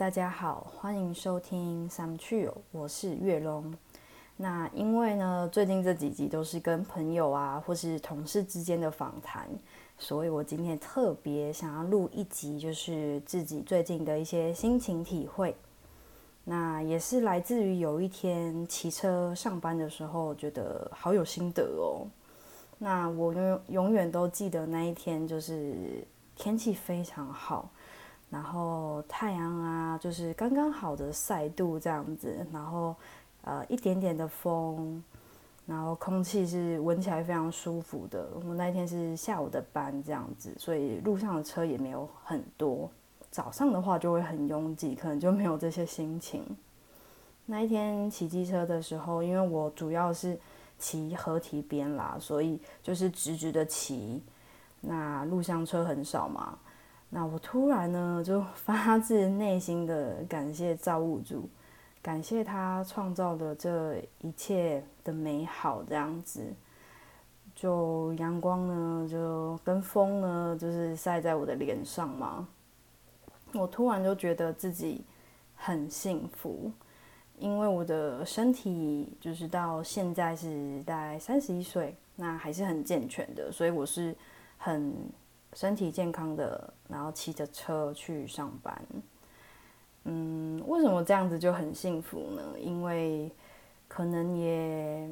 大家好，欢迎收听三去友，我是月龙。那因为呢，最近这几集都是跟朋友啊，或是同事之间的访谈，所以我今天特别想要录一集，就是自己最近的一些心情体会。那也是来自于有一天骑车上班的时候，觉得好有心得哦。那我永永远都记得那一天，就是天气非常好。然后太阳啊，就是刚刚好的晒度这样子，然后呃一点点的风，然后空气是闻起来非常舒服的。我那一天是下午的班这样子，所以路上的车也没有很多。早上的话就会很拥挤，可能就没有这些心情。那一天骑机车的时候，因为我主要是骑河堤边啦，所以就是直直的骑，那路上车很少嘛。那我突然呢，就发自内心的感谢造物主，感谢他创造的这一切的美好，这样子，就阳光呢，就跟风呢，就是晒在我的脸上嘛。我突然就觉得自己很幸福，因为我的身体就是到现在是大概三十一岁，那还是很健全的，所以我是很。身体健康的，然后骑着车去上班。嗯，为什么这样子就很幸福呢？因为可能也，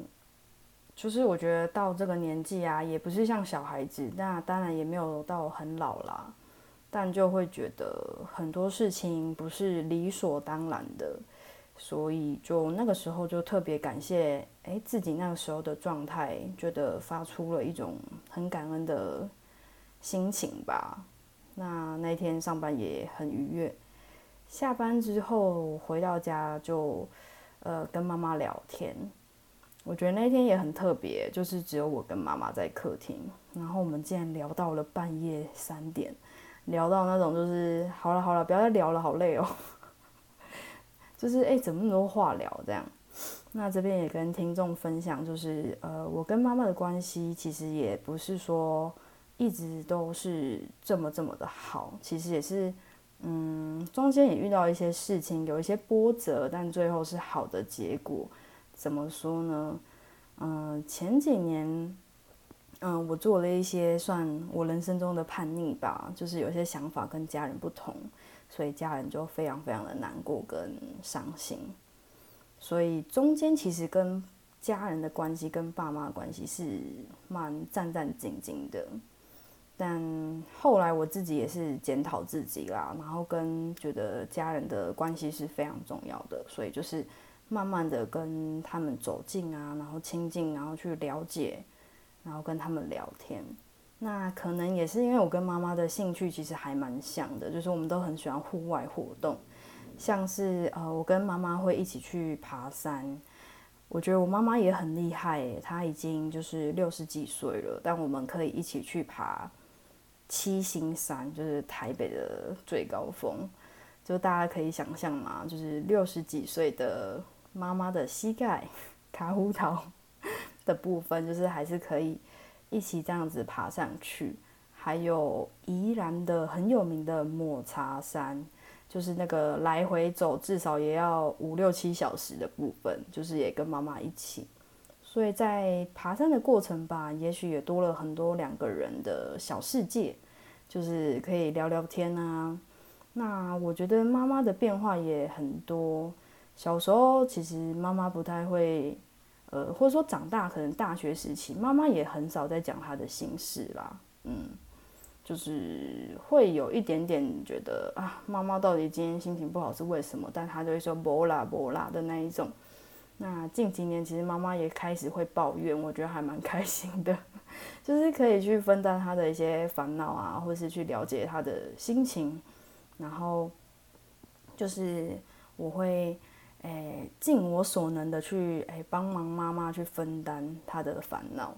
就是我觉得到这个年纪啊，也不是像小孩子，那当然也没有到很老啦，但就会觉得很多事情不是理所当然的，所以就那个时候就特别感谢，哎，自己那个时候的状态，觉得发出了一种很感恩的。心情吧，那那天上班也很愉悦。下班之后回到家就，呃，跟妈妈聊天。我觉得那天也很特别，就是只有我跟妈妈在客厅，然后我们竟然聊到了半夜三点，聊到那种就是好了好了，不要再聊了，好累哦。就是哎，怎么那么多话聊这样？那这边也跟听众分享，就是呃，我跟妈妈的关系其实也不是说。一直都是这么这么的好，其实也是，嗯，中间也遇到一些事情，有一些波折，但最后是好的结果。怎么说呢？嗯，前几年，嗯，我做了一些算我人生中的叛逆吧，就是有些想法跟家人不同，所以家人就非常非常的难过跟伤心。所以中间其实跟家人的关系，跟爸妈关系是蛮战战兢兢的。但后来我自己也是检讨自己啦，然后跟觉得家人的关系是非常重要的，所以就是慢慢的跟他们走近啊，然后亲近，然后去了解，然后跟他们聊天。那可能也是因为我跟妈妈的兴趣其实还蛮像的，就是我们都很喜欢户外活动，像是呃，我跟妈妈会一起去爬山。我觉得我妈妈也很厉害，她已经就是六十几岁了，但我们可以一起去爬。七星山就是台北的最高峰，就大家可以想象嘛，就是六十几岁的妈妈的膝盖 卡胡桃的部分，就是还是可以一起这样子爬上去。还有宜兰的很有名的抹茶山，就是那个来回走至少也要五六七小时的部分，就是也跟妈妈一起。所以在爬山的过程吧，也许也多了很多两个人的小世界，就是可以聊聊天啊。那我觉得妈妈的变化也很多。小时候其实妈妈不太会，呃，或者说长大可能大学时期，妈妈也很少在讲她的心事啦。嗯，就是会有一点点觉得啊，妈妈到底今天心情不好是为什么？但她就会说“不啦不啦”的那一种。那近几年，其实妈妈也开始会抱怨，我觉得还蛮开心的，就是可以去分担她的一些烦恼啊，或是去了解她的心情，然后就是我会诶尽我所能的去诶帮忙妈妈去分担她的烦恼，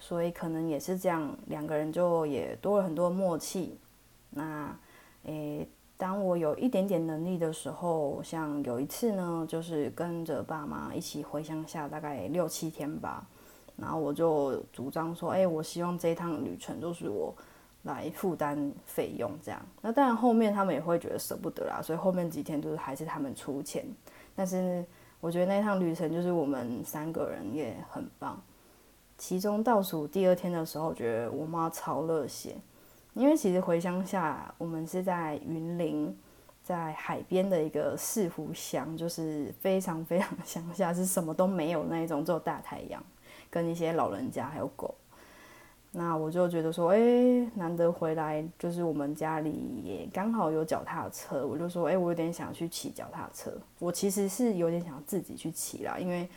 所以可能也是这样，两个人就也多了很多默契。那诶。当我有一点点能力的时候，像有一次呢，就是跟着爸妈一起回乡下，大概六七天吧。然后我就主张说：“哎，我希望这一趟旅程都是我来负担费用这样。那当然后面他们也会觉得舍不得啦，所以后面几天就是还是他们出钱。但是我觉得那趟旅程就是我们三个人也很棒。其中倒数第二天的时候，觉得我妈超热血，因为其实回乡下，我们是在云林，在海边的一个四湖乡，就是非常非常乡下，是什么都没有那一种，只有大太阳跟一些老人家还有狗。那我就觉得说，哎，难得回来，就是我们家里也刚好有脚踏车，我就说，哎，我有点想去骑脚踏车。我其实是有点想自己去骑啦，因为。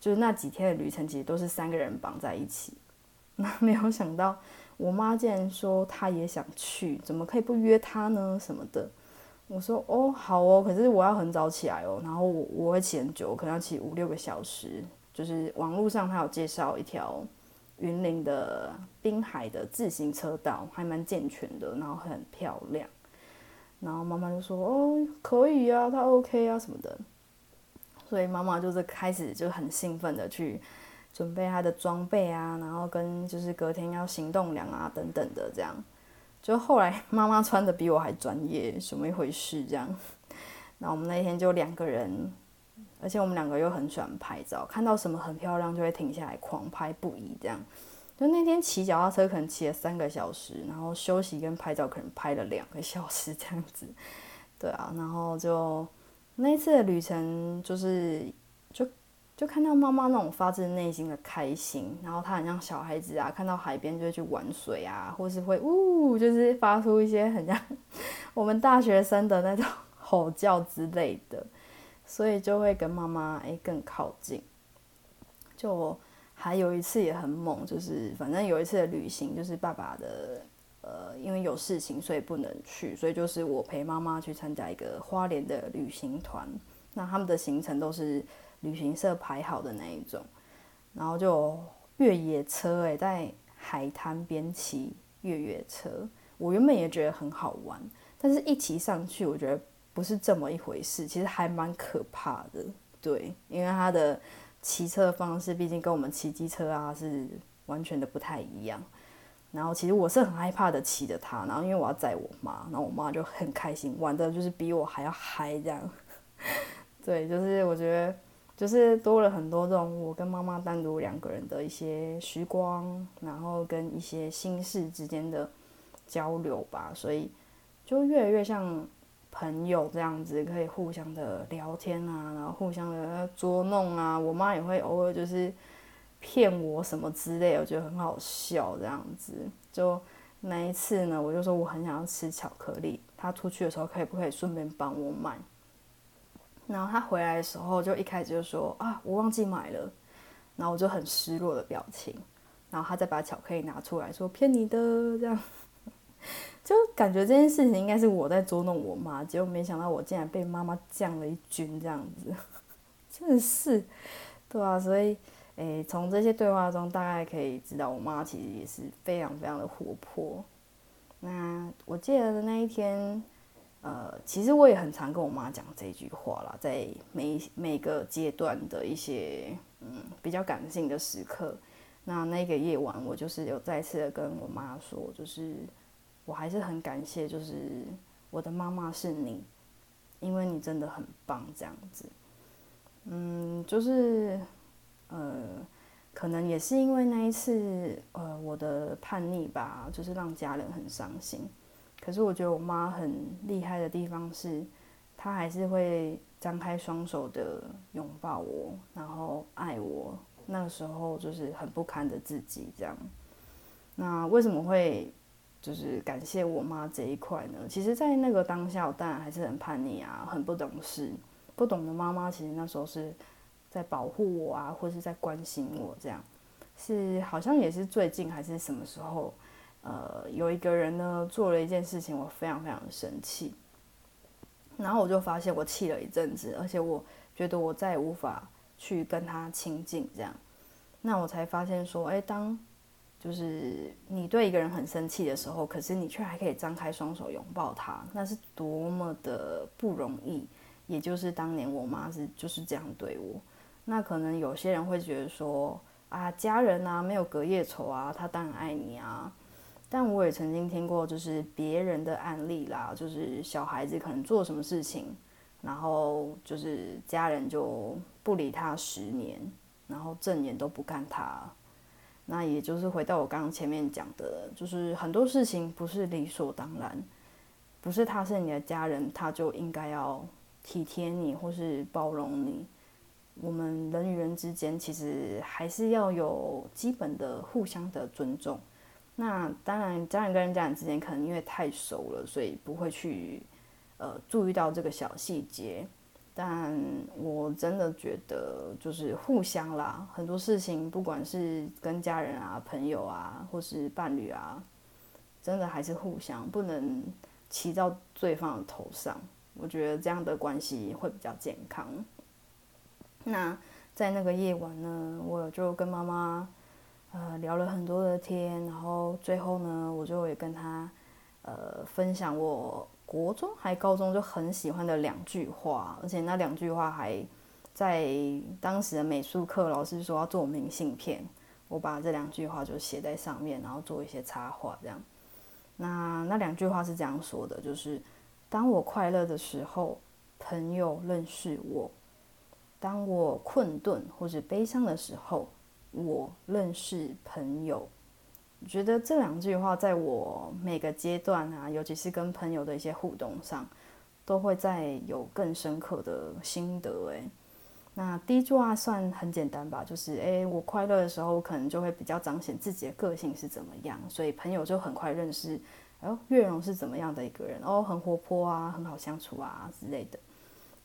就是那几天的旅程，其实都是三个人绑在一起。那没有想到，我妈竟然说她也想去，怎么可以不约她呢？什么的。我说哦，好哦，可是我要很早起来哦，然后我我会骑很久，可能要骑五六个小时。就是网络上他有介绍一条云林的滨海的自行车道，还蛮健全的，然后很漂亮。然后妈妈就说哦，可以啊，她 OK 啊，什么的。所以妈妈就是开始就很兴奋的去准备他的装备啊，然后跟就是隔天要行动粮啊等等的这样。就后来妈妈穿的比我还专业，什么一回事这样？那我们那天就两个人，而且我们两个又很喜欢拍照，看到什么很漂亮就会停下来狂拍不已这样。就那天骑脚踏车可能骑了三个小时，然后休息跟拍照可能拍了两个小时这样子。对啊，然后就。那一次的旅程，就是就就看到妈妈那种发自内心的开心，然后她很像小孩子啊，看到海边就会去玩水啊，或是会呜，就是发出一些很像我们大学生的那种 吼叫之类的，所以就会跟妈妈诶更靠近。就还有一次也很猛，就是反正有一次的旅行，就是爸爸的。呃，因为有事情，所以不能去，所以就是我陪妈妈去参加一个花莲的旅行团。那他们的行程都是旅行社排好的那一种，然后就越野车诶，在海滩边骑越野车。我原本也觉得很好玩，但是一骑上去，我觉得不是这么一回事，其实还蛮可怕的。对，因为他的骑车方式，毕竟跟我们骑机车啊是完全的不太一样。然后其实我是很害怕的骑着它，然后因为我要载我妈，然后我妈就很开心，玩的就是比我还要嗨这样。对，就是我觉得就是多了很多这种我跟妈妈单独两个人的一些时光，然后跟一些心事之间的交流吧，所以就越来越像朋友这样子，可以互相的聊天啊，然后互相的捉弄啊，我妈也会偶尔就是。骗我什么之类，我觉得很好笑。这样子，就那一次呢，我就说我很想要吃巧克力，她出去的时候可以不可以顺便帮我买？然后他回来的时候，就一开始就说啊，我忘记买了。然后我就很失落的表情。然后他再把巧克力拿出来说骗你的，这样 就感觉这件事情应该是我在捉弄我妈，结果没想到我竟然被妈妈降了一军，这样子，真的是，对啊，所以。诶，从这些对话中，大概可以知道我妈其实也是非常非常的活泼。那我记得的那一天，呃，其实我也很常跟我妈讲这句话啦，在每每个阶段的一些嗯比较感性的时刻。那那个夜晚，我就是有再次的跟我妈说，就是我还是很感谢，就是我的妈妈是你，因为你真的很棒，这样子。嗯，就是。呃，可能也是因为那一次，呃，我的叛逆吧，就是让家人很伤心。可是我觉得我妈很厉害的地方是，她还是会张开双手的拥抱我，然后爱我。那个时候就是很不堪的自己这样。那为什么会就是感谢我妈这一块呢？其实，在那个当下，我当然还是很叛逆啊，很不懂事，不懂的妈妈，其实那时候是。在保护我啊，或是在关心我，这样是好像也是最近还是什么时候，呃，有一个人呢做了一件事情，我非常非常的生气，然后我就发现我气了一阵子，而且我觉得我再也无法去跟他亲近，这样，那我才发现说，哎，当就是你对一个人很生气的时候，可是你却还可以张开双手拥抱他，那是多么的不容易。也就是当年我妈是就是这样对我。那可能有些人会觉得说啊，家人啊，没有隔夜仇啊，他当然爱你啊。但我也曾经听过，就是别人的案例啦，就是小孩子可能做什么事情，然后就是家人就不理他十年，然后正眼都不看他。那也就是回到我刚刚前面讲的，就是很多事情不是理所当然，不是他是你的家人，他就应该要体贴你或是包容你。我们人与人之间其实还是要有基本的互相的尊重。那当然，家人跟家人之间可能因为太熟了，所以不会去呃注意到这个小细节。但我真的觉得，就是互相啦，很多事情，不管是跟家人啊、朋友啊，或是伴侣啊，真的还是互相，不能骑到对方的头上。我觉得这样的关系会比较健康。那在那个夜晚呢，我就跟妈妈。呃，聊了很多的天，然后最后呢，我就也跟他，呃，分享我国中还高中就很喜欢的两句话，而且那两句话还在当时的美术课，老师说要做明信片，我把这两句话就写在上面，然后做一些插画这样。那那两句话是这样说的，就是当我快乐的时候，朋友认识我；当我困顿或者悲伤的时候。我认识朋友，觉得这两句话在我每个阶段啊，尤其是跟朋友的一些互动上，都会在有更深刻的心得。诶，那第一句话算很简单吧，就是诶，我快乐的时候，可能就会比较彰显自己的个性是怎么样，所以朋友就很快认识，哦，月荣是怎么样的一个人，哦，很活泼啊，很好相处啊之类的。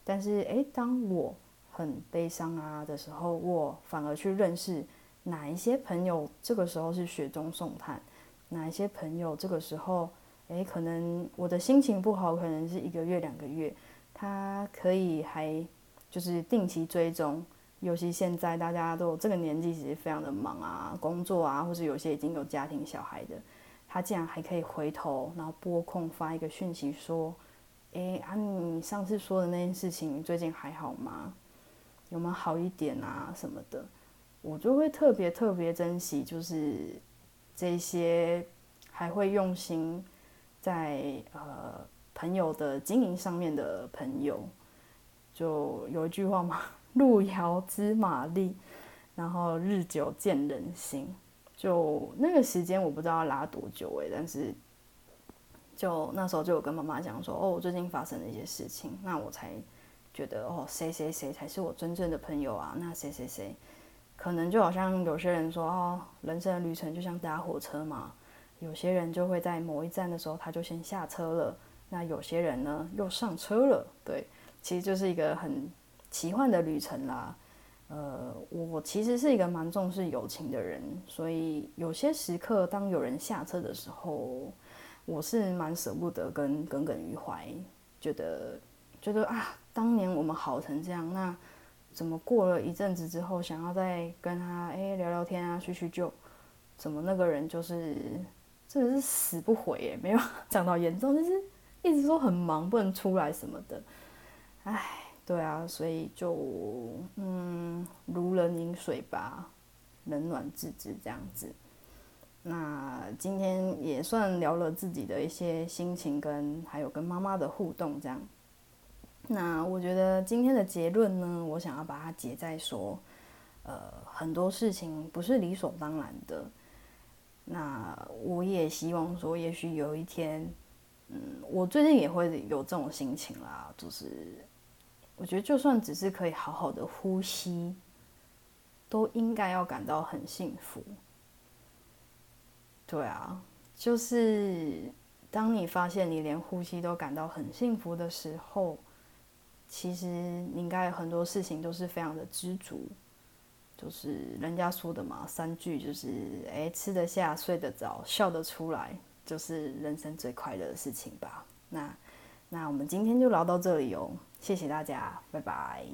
但是诶，当我很悲伤啊的时候，我反而去认识。哪一些朋友这个时候是雪中送炭？哪一些朋友这个时候，诶，可能我的心情不好，可能是一个月两个月，他可以还就是定期追踪。尤其现在大家都这个年纪，其实非常的忙啊，工作啊，或者有些已经有家庭小孩的，他竟然还可以回头，然后拨空发一个讯息说：“诶，啊，你上次说的那件事情，最近还好吗？有没有好一点啊？什么的？”我就会特别特别珍惜，就是这些还会用心在呃朋友的经营上面的朋友，就有一句话嘛，“路遥知马力”，然后日久见人心。就那个时间我不知道要拉多久诶，但是就那时候就有跟妈妈讲说，哦，我最近发生了一些事情，那我才觉得哦，谁谁谁才是我真正的朋友啊？那谁谁谁。可能就好像有些人说哦，人生的旅程就像搭火车嘛，有些人就会在某一站的时候他就先下车了，那有些人呢又上车了，对，其实就是一个很奇幻的旅程啦。呃，我其实是一个蛮重视友情的人，所以有些时刻当有人下车的时候，我是蛮舍不得跟耿耿于怀，觉得觉得啊，当年我们好成这样，那。怎么过了一阵子之后，想要再跟他哎聊聊天啊，叙叙旧，怎么那个人就是真的是死不回耶，没有讲到严重，就是一直说很忙不能出来什么的，唉，对啊，所以就嗯如人饮水吧，冷暖自知这样子。那今天也算聊了自己的一些心情，跟还有跟妈妈的互动这样。那我觉得今天的结论呢，我想要把它结在说，呃，很多事情不是理所当然的。那我也希望说，也许有一天，嗯，我最近也会有这种心情啦，就是我觉得就算只是可以好好的呼吸，都应该要感到很幸福。对啊，就是当你发现你连呼吸都感到很幸福的时候。其实你应该很多事情都是非常的知足，就是人家说的嘛，三句就是哎，吃得下、睡得着、笑得出来，就是人生最快乐的事情吧。那那我们今天就聊到这里哦，谢谢大家，拜拜。